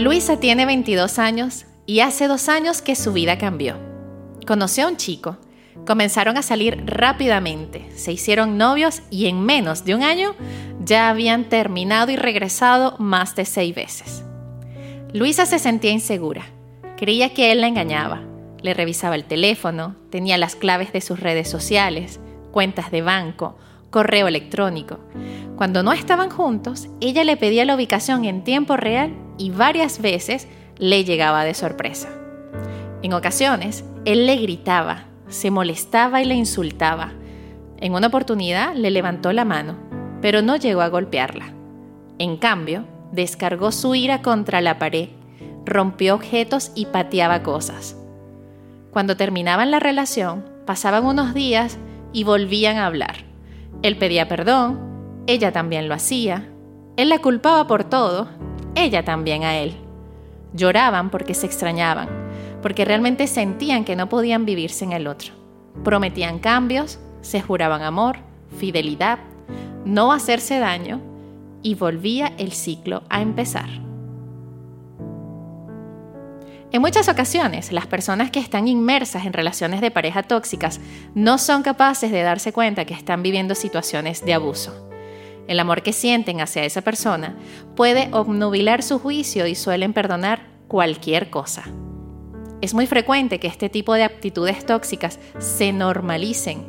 Luisa tiene 22 años y hace dos años que su vida cambió. Conoció a un chico, comenzaron a salir rápidamente, se hicieron novios y en menos de un año ya habían terminado y regresado más de seis veces. Luisa se sentía insegura, creía que él la engañaba, le revisaba el teléfono, tenía las claves de sus redes sociales, cuentas de banco, correo electrónico. Cuando no estaban juntos, ella le pedía la ubicación en tiempo real y varias veces le llegaba de sorpresa. En ocasiones, él le gritaba, se molestaba y le insultaba. En una oportunidad le levantó la mano, pero no llegó a golpearla. En cambio, descargó su ira contra la pared, rompió objetos y pateaba cosas. Cuando terminaban la relación, pasaban unos días y volvían a hablar. Él pedía perdón, ella también lo hacía, él la culpaba por todo, ella también a él. Lloraban porque se extrañaban, porque realmente sentían que no podían vivir sin el otro. Prometían cambios, se juraban amor, fidelidad, no hacerse daño y volvía el ciclo a empezar. En muchas ocasiones, las personas que están inmersas en relaciones de pareja tóxicas no son capaces de darse cuenta que están viviendo situaciones de abuso. El amor que sienten hacia esa persona puede obnubilar su juicio y suelen perdonar cualquier cosa. Es muy frecuente que este tipo de actitudes tóxicas se normalicen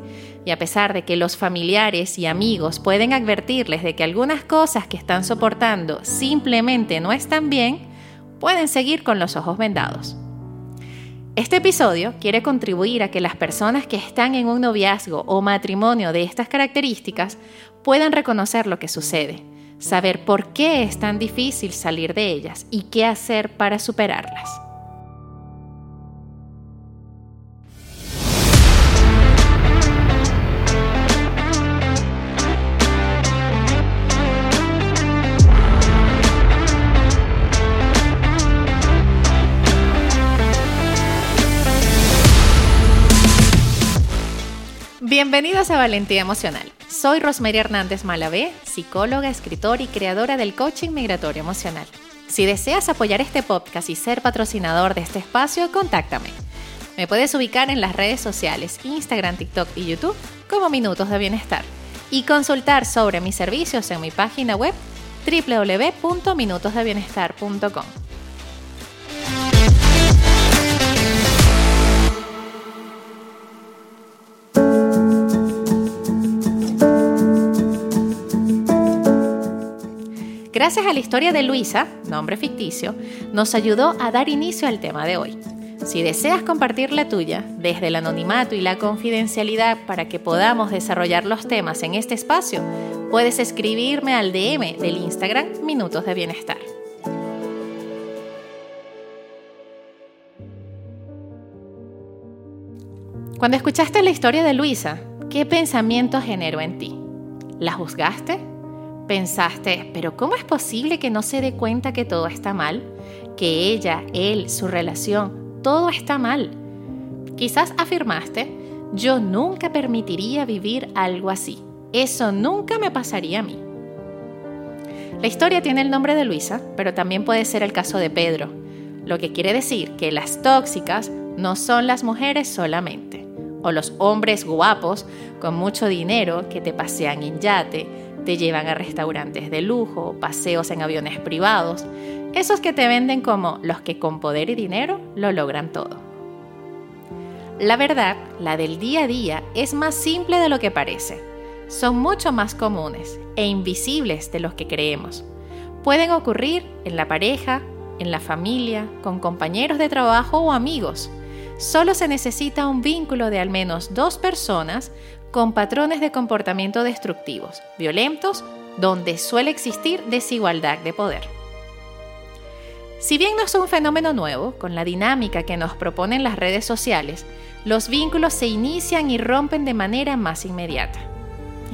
y a pesar de que los familiares y amigos pueden advertirles de que algunas cosas que están soportando simplemente no están bien, pueden seguir con los ojos vendados. Este episodio quiere contribuir a que las personas que están en un noviazgo o matrimonio de estas características puedan reconocer lo que sucede, saber por qué es tan difícil salir de ellas y qué hacer para superarlas. Bienvenidos a Valentía Emocional. Soy Rosemary Hernández Malavé, psicóloga, escritora y creadora del coaching migratorio emocional. Si deseas apoyar este podcast y ser patrocinador de este espacio, contáctame. Me puedes ubicar en las redes sociales, Instagram, TikTok y YouTube como Minutos de Bienestar y consultar sobre mis servicios en mi página web www.minutosdebienestar.com. Gracias a la historia de Luisa, nombre ficticio, nos ayudó a dar inicio al tema de hoy. Si deseas compartir la tuya desde el anonimato y la confidencialidad para que podamos desarrollar los temas en este espacio, puedes escribirme al DM del Instagram Minutos de Bienestar. Cuando escuchaste la historia de Luisa, ¿qué pensamiento generó en ti? ¿La juzgaste? Pensaste, pero ¿cómo es posible que no se dé cuenta que todo está mal? Que ella, él, su relación, todo está mal. Quizás afirmaste, yo nunca permitiría vivir algo así. Eso nunca me pasaría a mí. La historia tiene el nombre de Luisa, pero también puede ser el caso de Pedro, lo que quiere decir que las tóxicas no son las mujeres solamente, o los hombres guapos con mucho dinero que te pasean en yate, te llevan a restaurantes de lujo, paseos en aviones privados, esos que te venden como los que con poder y dinero lo logran todo. La verdad, la del día a día, es más simple de lo que parece. Son mucho más comunes e invisibles de los que creemos. Pueden ocurrir en la pareja, en la familia, con compañeros de trabajo o amigos. Solo se necesita un vínculo de al menos dos personas con patrones de comportamiento destructivos, violentos, donde suele existir desigualdad de poder. Si bien no es un fenómeno nuevo, con la dinámica que nos proponen las redes sociales, los vínculos se inician y rompen de manera más inmediata.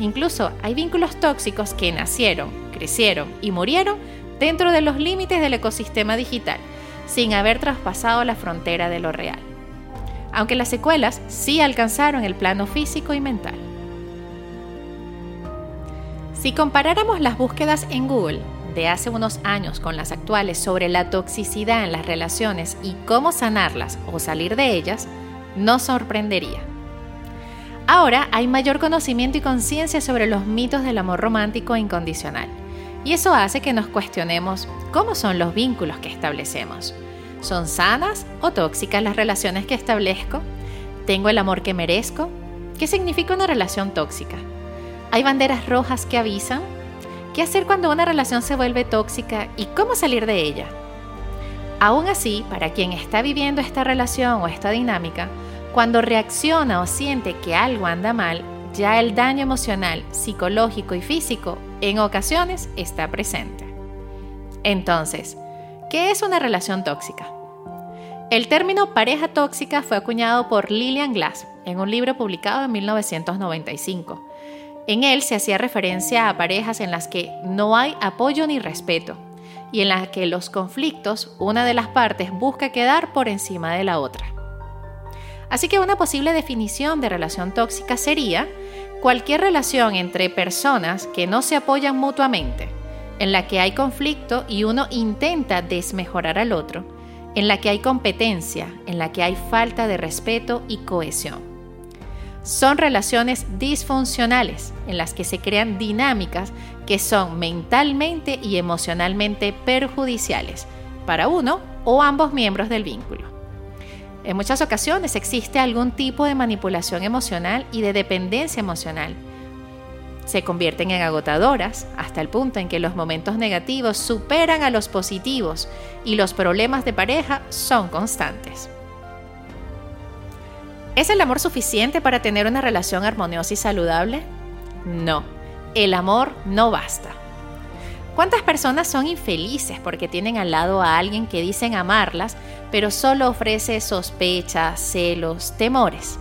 Incluso hay vínculos tóxicos que nacieron, crecieron y murieron dentro de los límites del ecosistema digital, sin haber traspasado la frontera de lo real aunque las secuelas sí alcanzaron el plano físico y mental. Si comparáramos las búsquedas en Google de hace unos años con las actuales sobre la toxicidad en las relaciones y cómo sanarlas o salir de ellas, nos sorprendería. Ahora hay mayor conocimiento y conciencia sobre los mitos del amor romántico e incondicional. Y eso hace que nos cuestionemos cómo son los vínculos que establecemos. ¿Son sanas o tóxicas las relaciones que establezco? ¿Tengo el amor que merezco? ¿Qué significa una relación tóxica? ¿Hay banderas rojas que avisan? ¿Qué hacer cuando una relación se vuelve tóxica y cómo salir de ella? Aún así, para quien está viviendo esta relación o esta dinámica, cuando reacciona o siente que algo anda mal, ya el daño emocional, psicológico y físico en ocasiones está presente. Entonces, ¿qué es una relación tóxica? El término pareja tóxica fue acuñado por Lillian Glass en un libro publicado en 1995. En él se hacía referencia a parejas en las que no hay apoyo ni respeto y en las que los conflictos una de las partes busca quedar por encima de la otra. Así que una posible definición de relación tóxica sería cualquier relación entre personas que no se apoyan mutuamente, en la que hay conflicto y uno intenta desmejorar al otro, en la que hay competencia, en la que hay falta de respeto y cohesión. Son relaciones disfuncionales en las que se crean dinámicas que son mentalmente y emocionalmente perjudiciales para uno o ambos miembros del vínculo. En muchas ocasiones existe algún tipo de manipulación emocional y de dependencia emocional. Se convierten en agotadoras hasta el punto en que los momentos negativos superan a los positivos y los problemas de pareja son constantes. ¿Es el amor suficiente para tener una relación armoniosa y saludable? No, el amor no basta. ¿Cuántas personas son infelices porque tienen al lado a alguien que dicen amarlas, pero solo ofrece sospechas, celos, temores?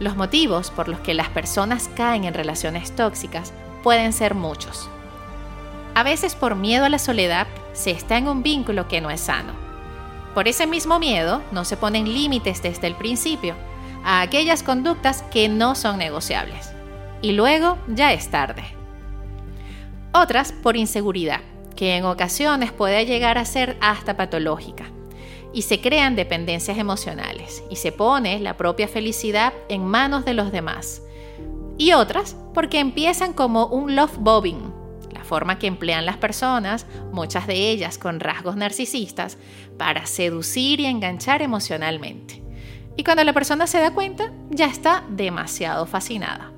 Los motivos por los que las personas caen en relaciones tóxicas pueden ser muchos. A veces por miedo a la soledad se está en un vínculo que no es sano por ese mismo miedo, no se ponen límites desde el principio a aquellas conductas que no son negociables. Y luego ya es tarde. Otras por inseguridad, que en ocasiones puede llegar a ser hasta patológica. Y se crean dependencias emocionales y se pone la propia felicidad en manos de los demás. Y otras porque empiezan como un love bobbing, forma que emplean las personas, muchas de ellas con rasgos narcisistas, para seducir y enganchar emocionalmente. Y cuando la persona se da cuenta, ya está demasiado fascinada.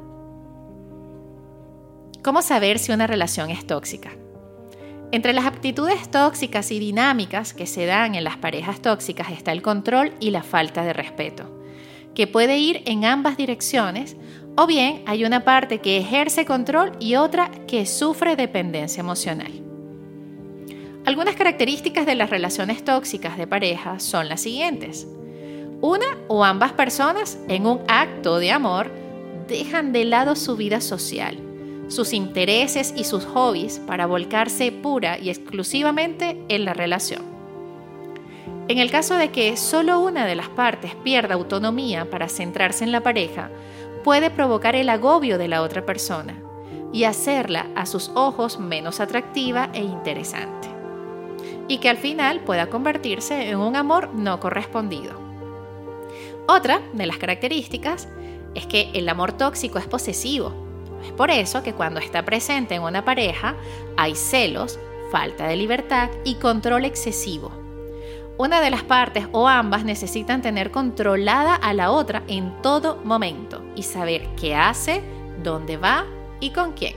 ¿Cómo saber si una relación es tóxica? Entre las aptitudes tóxicas y dinámicas que se dan en las parejas tóxicas está el control y la falta de respeto, que puede ir en ambas direcciones o bien hay una parte que ejerce control y otra que sufre dependencia emocional. Algunas características de las relaciones tóxicas de pareja son las siguientes. Una o ambas personas, en un acto de amor, dejan de lado su vida social, sus intereses y sus hobbies para volcarse pura y exclusivamente en la relación. En el caso de que solo una de las partes pierda autonomía para centrarse en la pareja, puede provocar el agobio de la otra persona y hacerla a sus ojos menos atractiva e interesante. Y que al final pueda convertirse en un amor no correspondido. Otra de las características es que el amor tóxico es posesivo. Es por eso que cuando está presente en una pareja hay celos, falta de libertad y control excesivo una de las partes o ambas necesitan tener controlada a la otra en todo momento y saber qué hace, dónde va y con quién.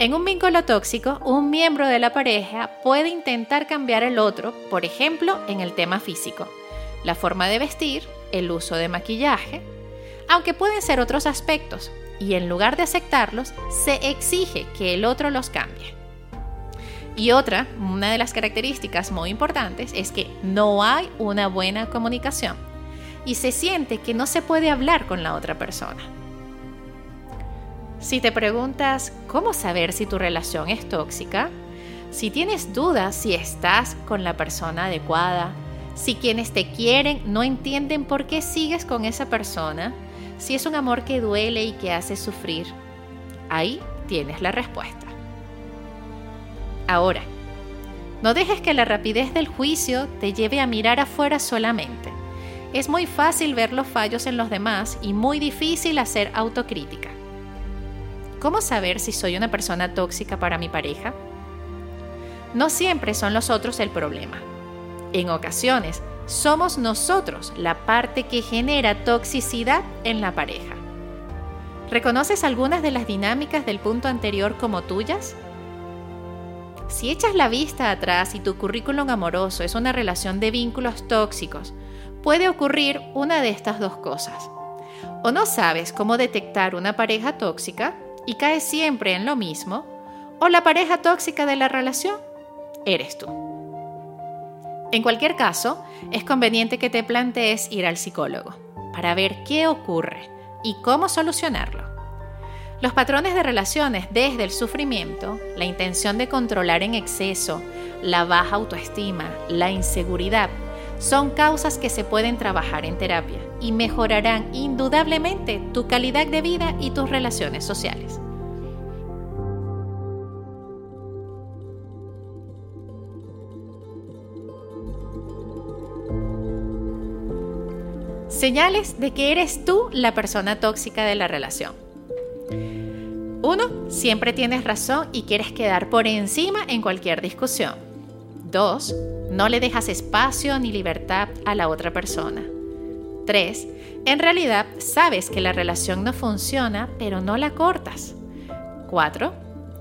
En un vínculo tóxico, un miembro de la pareja puede intentar cambiar al otro, por ejemplo, en el tema físico, la forma de vestir, el uso de maquillaje, aunque pueden ser otros aspectos, y en lugar de aceptarlos, se exige que el otro los cambie. Y otra, una de las características muy importantes es que no hay una buena comunicación y se siente que no se puede hablar con la otra persona. Si te preguntas cómo saber si tu relación es tóxica, si tienes dudas si estás con la persona adecuada, si quienes te quieren no entienden por qué sigues con esa persona, si es un amor que duele y que hace sufrir, ahí tienes la respuesta. Ahora, no dejes que la rapidez del juicio te lleve a mirar afuera solamente. Es muy fácil ver los fallos en los demás y muy difícil hacer autocrítica. ¿Cómo saber si soy una persona tóxica para mi pareja? No siempre son los otros el problema. En ocasiones, somos nosotros la parte que genera toxicidad en la pareja. ¿Reconoces algunas de las dinámicas del punto anterior como tuyas? Si echas la vista atrás y tu currículum amoroso es una relación de vínculos tóxicos, puede ocurrir una de estas dos cosas. O no sabes cómo detectar una pareja tóxica y caes siempre en lo mismo, o la pareja tóxica de la relación eres tú. En cualquier caso, es conveniente que te plantees ir al psicólogo para ver qué ocurre y cómo solucionarlo. Los patrones de relaciones desde el sufrimiento, la intención de controlar en exceso, la baja autoestima, la inseguridad, son causas que se pueden trabajar en terapia y mejorarán indudablemente tu calidad de vida y tus relaciones sociales. Señales de que eres tú la persona tóxica de la relación. Uno, Siempre tienes razón y quieres quedar por encima en cualquier discusión. Dos, no le dejas espacio ni libertad a la otra persona. 3. En realidad sabes que la relación no funciona, pero no la cortas. 4.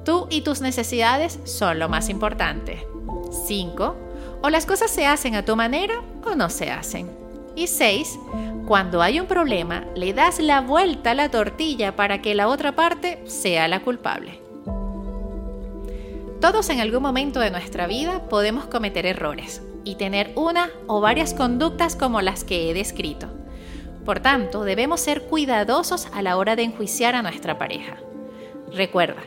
Tú y tus necesidades son lo más importante. 5. O las cosas se hacen a tu manera o no se hacen. Y 6. Cuando hay un problema, le das la vuelta a la tortilla para que la otra parte sea la culpable. Todos en algún momento de nuestra vida podemos cometer errores y tener una o varias conductas como las que he descrito. Por tanto, debemos ser cuidadosos a la hora de enjuiciar a nuestra pareja. Recuerda,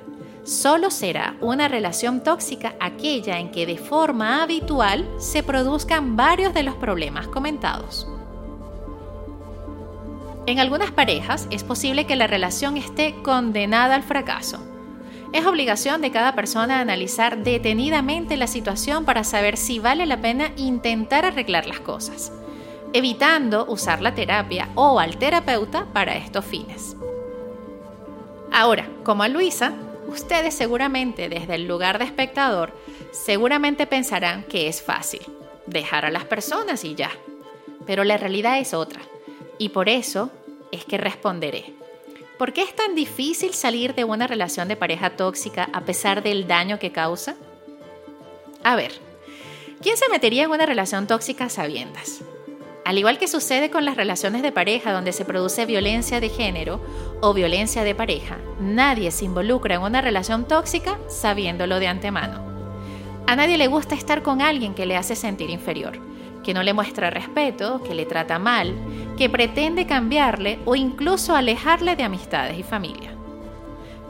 solo será una relación tóxica aquella en que de forma habitual se produzcan varios de los problemas comentados. En algunas parejas es posible que la relación esté condenada al fracaso es obligación de cada persona analizar detenidamente la situación para saber si vale la pena intentar arreglar las cosas, evitando usar la terapia o al terapeuta para estos fines. Ahora, como a Luisa, ustedes seguramente desde el lugar de espectador seguramente pensarán que es fácil dejar a las personas y ya. Pero la realidad es otra. Y por eso es que responderé. ¿Por qué es tan difícil salir de una relación de pareja tóxica a pesar del daño que causa? A ver, ¿quién se metería en una relación tóxica sabiendas? Al igual que sucede con las relaciones de pareja donde se produce violencia de género o violencia de pareja, nadie se involucra en una relación tóxica sabiéndolo de antemano. A nadie le gusta estar con alguien que le hace sentir inferior que no le muestra respeto, que le trata mal, que pretende cambiarle o incluso alejarle de amistades y familia.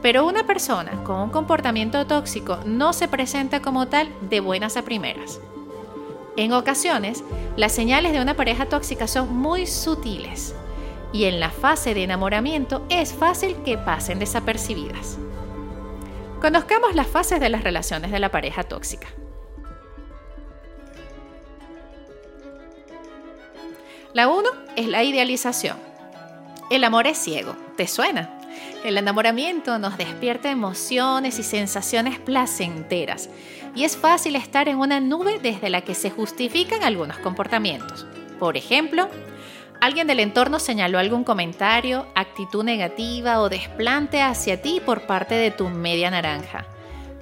Pero una persona con un comportamiento tóxico no se presenta como tal de buenas a primeras. En ocasiones, las señales de una pareja tóxica son muy sutiles y en la fase de enamoramiento es fácil que pasen desapercibidas. Conozcamos las fases de las relaciones de la pareja tóxica. La uno es la idealización. El amor es ciego, ¿te suena? El enamoramiento nos despierta emociones y sensaciones placenteras y es fácil estar en una nube desde la que se justifican algunos comportamientos. Por ejemplo, alguien del entorno señaló algún comentario, actitud negativa o desplante hacia ti por parte de tu media naranja.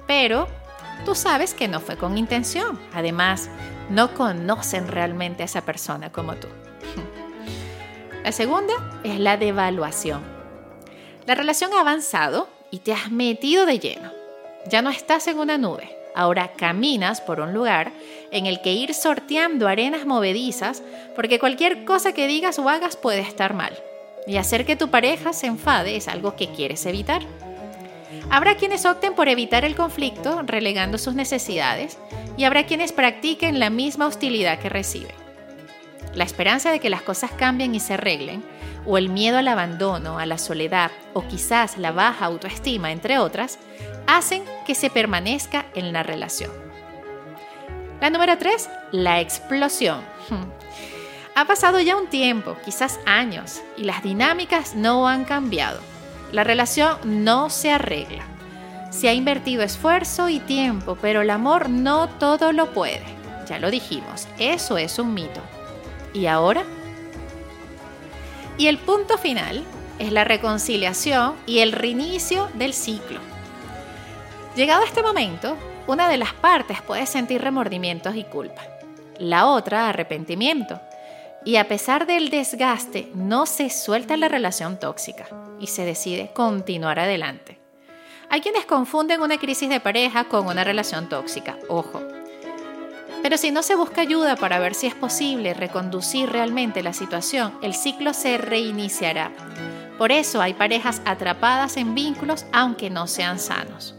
Pero tú sabes que no fue con intención. Además, no conocen realmente a esa persona como tú. La segunda es la devaluación. La relación ha avanzado y te has metido de lleno. Ya no estás en una nube, ahora caminas por un lugar en el que ir sorteando arenas movedizas porque cualquier cosa que digas o hagas puede estar mal. Y hacer que tu pareja se enfade es algo que quieres evitar. Habrá quienes opten por evitar el conflicto relegando sus necesidades y habrá quienes practiquen la misma hostilidad que reciben. La esperanza de que las cosas cambien y se arreglen, o el miedo al abandono, a la soledad, o quizás la baja autoestima, entre otras, hacen que se permanezca en la relación. La número 3, la explosión. Ha pasado ya un tiempo, quizás años, y las dinámicas no han cambiado. La relación no se arregla. Se ha invertido esfuerzo y tiempo, pero el amor no todo lo puede. Ya lo dijimos, eso es un mito. ¿Y ahora? Y el punto final es la reconciliación y el reinicio del ciclo. Llegado a este momento, una de las partes puede sentir remordimientos y culpa, la otra arrepentimiento. Y a pesar del desgaste, no se suelta la relación tóxica y se decide continuar adelante. Hay quienes confunden una crisis de pareja con una relación tóxica, ojo. Pero si no se busca ayuda para ver si es posible reconducir realmente la situación, el ciclo se reiniciará. Por eso hay parejas atrapadas en vínculos aunque no sean sanos.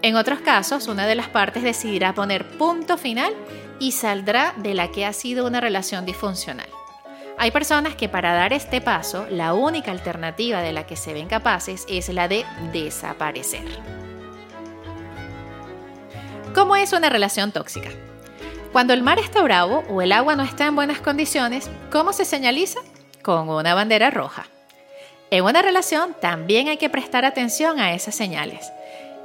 En otros casos, una de las partes decidirá poner punto final y saldrá de la que ha sido una relación disfuncional. Hay personas que para dar este paso, la única alternativa de la que se ven capaces es la de desaparecer. ¿Cómo es una relación tóxica? Cuando el mar está bravo o el agua no está en buenas condiciones, ¿cómo se señaliza? Con una bandera roja. En una relación también hay que prestar atención a esas señales.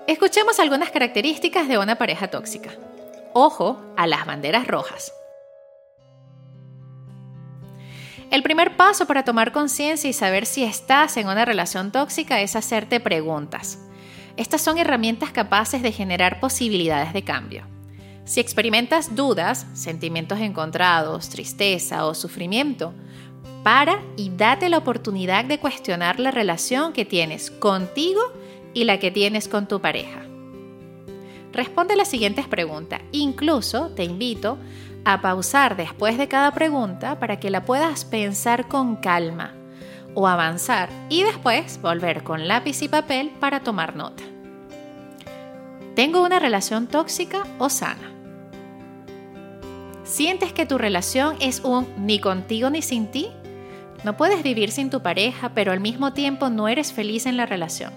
Escuchemos algunas características de una pareja tóxica. Ojo a las banderas rojas. El primer paso para tomar conciencia y saber si estás en una relación tóxica es hacerte preguntas. Estas son herramientas capaces de generar posibilidades de cambio. Si experimentas dudas, sentimientos encontrados, tristeza o sufrimiento, para y date la oportunidad de cuestionar la relación que tienes contigo y la que tienes con tu pareja. Responde las siguientes preguntas. Incluso te invito a pausar después de cada pregunta para que la puedas pensar con calma o avanzar y después volver con lápiz y papel para tomar nota. ¿Tengo una relación tóxica o sana? ¿Sientes que tu relación es un ni contigo ni sin ti? No puedes vivir sin tu pareja, pero al mismo tiempo no eres feliz en la relación.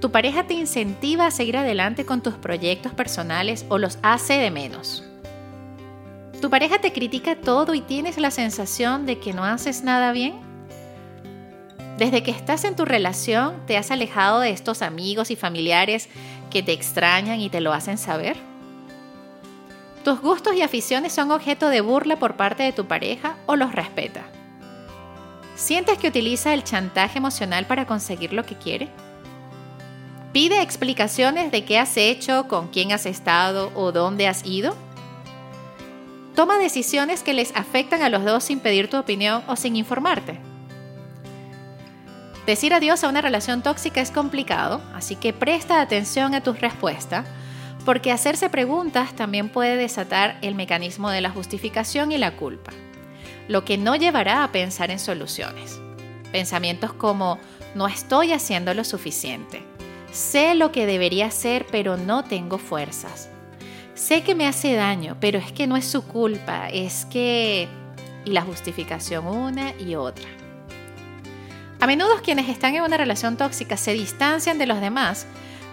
¿Tu pareja te incentiva a seguir adelante con tus proyectos personales o los hace de menos? ¿Tu pareja te critica todo y tienes la sensación de que no haces nada bien? Desde que estás en tu relación, ¿te has alejado de estos amigos y familiares que te extrañan y te lo hacen saber? ¿Tus gustos y aficiones son objeto de burla por parte de tu pareja o los respeta? ¿Sientes que utiliza el chantaje emocional para conseguir lo que quiere? Pide explicaciones de qué has hecho, con quién has estado o dónde has ido. Toma decisiones que les afectan a los dos sin pedir tu opinión o sin informarte. Decir adiós a una relación tóxica es complicado, así que presta atención a tus respuestas, porque hacerse preguntas también puede desatar el mecanismo de la justificación y la culpa, lo que no llevará a pensar en soluciones. Pensamientos como no estoy haciendo lo suficiente, Sé lo que debería hacer, pero no tengo fuerzas. Sé que me hace daño, pero es que no es su culpa, es que... Y la justificación una y otra. A menudo quienes están en una relación tóxica se distancian de los demás,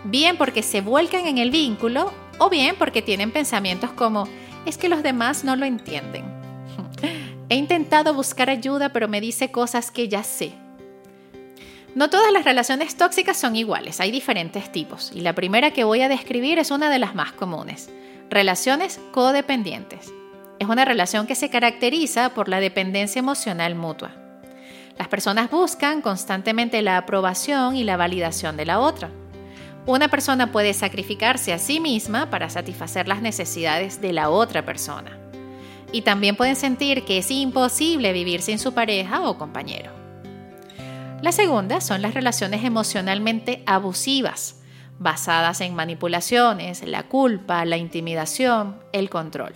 bien porque se vuelcan en el vínculo o bien porque tienen pensamientos como, es que los demás no lo entienden. He intentado buscar ayuda, pero me dice cosas que ya sé. No todas las relaciones tóxicas son iguales, hay diferentes tipos, y la primera que voy a describir es una de las más comunes, relaciones codependientes. Es una relación que se caracteriza por la dependencia emocional mutua. Las personas buscan constantemente la aprobación y la validación de la otra. Una persona puede sacrificarse a sí misma para satisfacer las necesidades de la otra persona. Y también pueden sentir que es imposible vivir sin su pareja o compañero. La segunda son las relaciones emocionalmente abusivas, basadas en manipulaciones, la culpa, la intimidación, el control.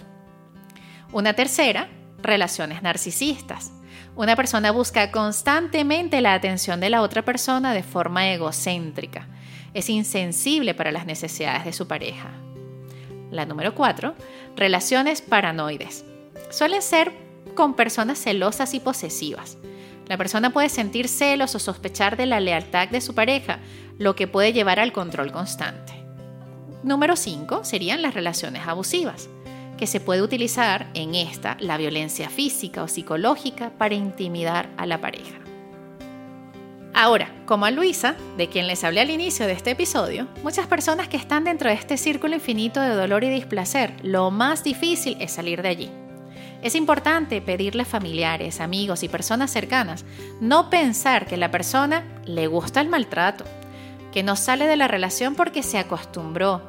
Una tercera, relaciones narcisistas. Una persona busca constantemente la atención de la otra persona de forma egocéntrica. Es insensible para las necesidades de su pareja. La número cuatro, relaciones paranoides. Suelen ser con personas celosas y posesivas La persona puede sentir celos o sospechar de la lealtad de su pareja, lo que puede llevar al control constante. Número 5 serían las relaciones abusivas, que se puede utilizar en esta la violencia física o psicológica para intimidar a la pareja. Ahora, como a Luisa, de quien les hablé al inicio de este episodio, muchas personas que están dentro de este círculo infinito de dolor y displacer, lo más difícil es salir de allí. Es importante pedirle a familiares, amigos y personas cercanas no pensar que la persona le gusta el maltrato, que no sale de la relación porque se acostumbró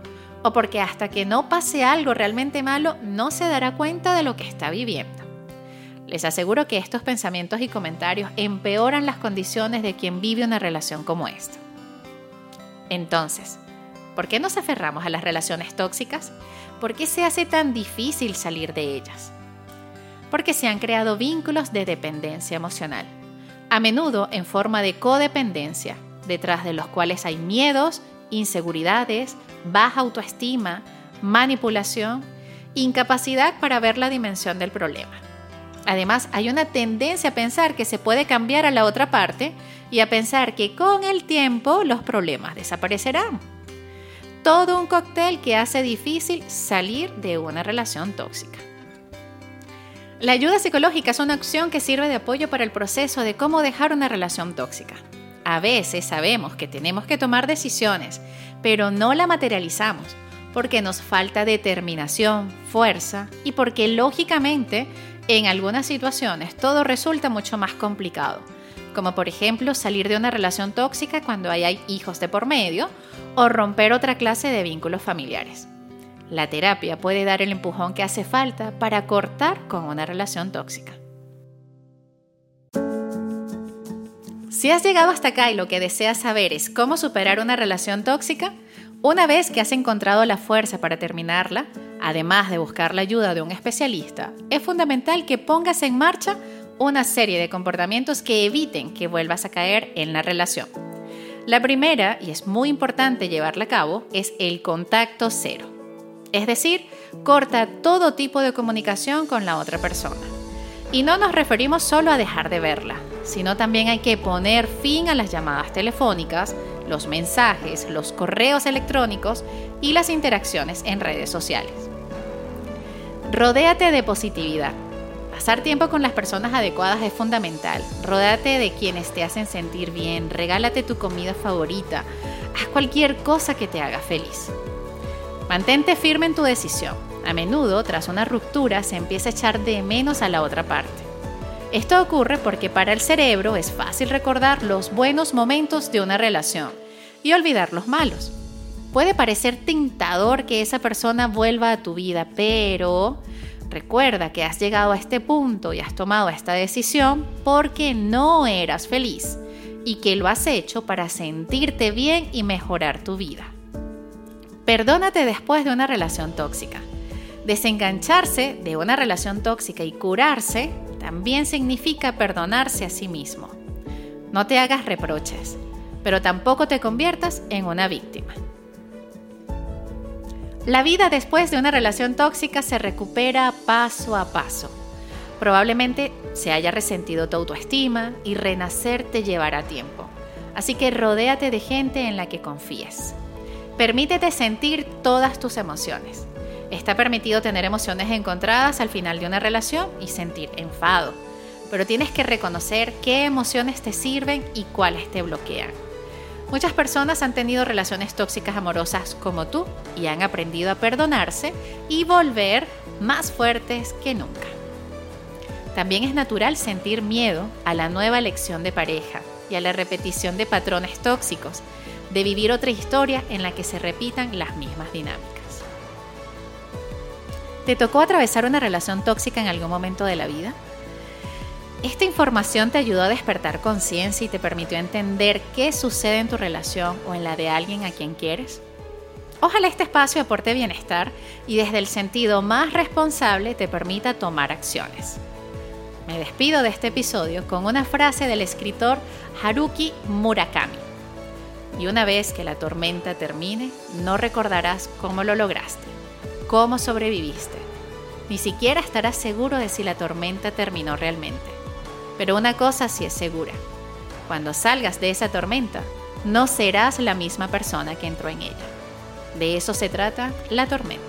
o porque hasta que no pase algo realmente malo no se dará cuenta de lo que está viviendo. Les aseguro que estos pensamientos y comentarios empeoran las condiciones de quien vive una relación como esta. Entonces, ¿por qué nos aferramos a las relaciones tóxicas? ¿Por qué se hace tan difícil salir de ellas? Porque se han creado vínculos de dependencia emocional, a menudo en forma de codependencia, detrás de los cuales hay miedos, inseguridades, baja autoestima, manipulación, incapacidad para ver la dimensión del problema. Además, hay una tendencia a pensar que se puede cambiar a la otra parte y a pensar que con el tiempo los problemas desaparecerán. Todo un cóctel que hace difícil salir de una relación tóxica. La ayuda psicológica es una opción que sirve de apoyo para el proceso de cómo dejar una relación tóxica. A veces sabemos que tenemos que tomar decisiones, pero no la materializamos porque nos falta determinación, fuerza y porque lógicamente en algunas situaciones todo resulta mucho más complicado, como por ejemplo salir de una relación tóxica cuando hay hijos de por medio o romper otra clase de vínculos familiares. La terapia puede dar el empujón que hace falta para cortar con una relación tóxica. Si has llegado hasta acá y lo que deseas saber es cómo superar una relación tóxica, una vez que has encontrado la fuerza para terminarla, además de buscar la ayuda de un especialista, es fundamental que pongas en marcha una serie de comportamientos que eviten que vuelvas a caer en la relación. La primera, y es muy importante llevarla a cabo, es el contacto cero. Es decir, corta todo tipo de comunicación con la otra persona. Y no nos referimos solo a dejar de verla, sino también hay que poner fin a las llamadas telefónicas, los mensajes, los correos electrónicos y las interacciones en redes sociales. Rodéate de positividad. Pasar tiempo con las personas adecuadas es fundamental. Rodéate de quienes te hacen sentir bien, regálate tu comida favorita, haz cualquier cosa que te haga feliz. Mantente firme en tu decisión. A menudo, tras una ruptura, se empieza a echar de menos a la otra parte. Esto ocurre porque para el cerebro es fácil recordar los buenos momentos de una relación y olvidar los malos. Puede parecer tentador que esa persona vuelva a tu vida, pero recuerda que has llegado a este punto y has tomado esta decisión porque no eras feliz y que lo has hecho para sentirte bien y mejorar tu vida. Perdónate después de una relación tóxica. Desengancharse de una relación tóxica y curarse también significa perdonarse a sí mismo. No te hagas reproches, pero tampoco te conviertas en una víctima. La vida después de una relación tóxica se recupera paso a paso. Probablemente se haya resentido tu autoestima y renacer te llevará tiempo. Así que rodéate de gente en la que confíes. Permítete sentir todas tus emociones. Está permitido tener emociones encontradas al final de una relación y sentir enfado, pero tienes que reconocer qué emociones te sirven y cuáles te bloquean. Muchas personas han tenido relaciones tóxicas amorosas como tú y han aprendido a perdonarse y volver más fuertes que nunca. También es natural sentir miedo a la nueva elección de pareja y a la repetición de patrones tóxicos, de vivir otra historia en la que se repitan las mismas dinámicas. ¿Te tocó atravesar una relación tóxica en algún momento de la vida? ¿Esta información te ayudó a despertar conciencia y te permitió entender qué sucede en tu relación o en la de alguien a quien quieres? Ojalá este espacio aporte bienestar y desde el sentido más responsable te permita tomar acciones. Me despido de este episodio con una frase del escritor Haruki Murakami. Y una vez que la tormenta termine, no recordarás cómo lo lograste cómo sobreviviste. Ni siquiera estarás seguro de si la tormenta terminó realmente. Pero una cosa sí es segura. Cuando salgas de esa tormenta, no serás la misma persona que entró en ella. De eso se trata la tormenta.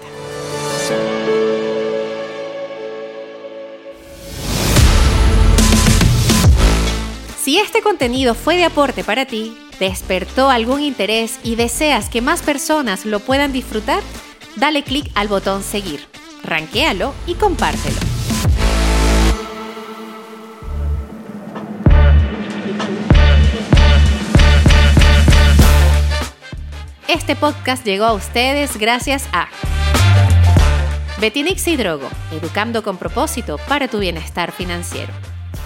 Si este contenido fue de aporte para ti, despertó algún interés y deseas que más personas lo puedan disfrutar, dale clic al botón seguir, ranquéalo y compártelo. Este podcast llegó a ustedes gracias a Betinix y Drogo, educando con propósito para tu bienestar financiero.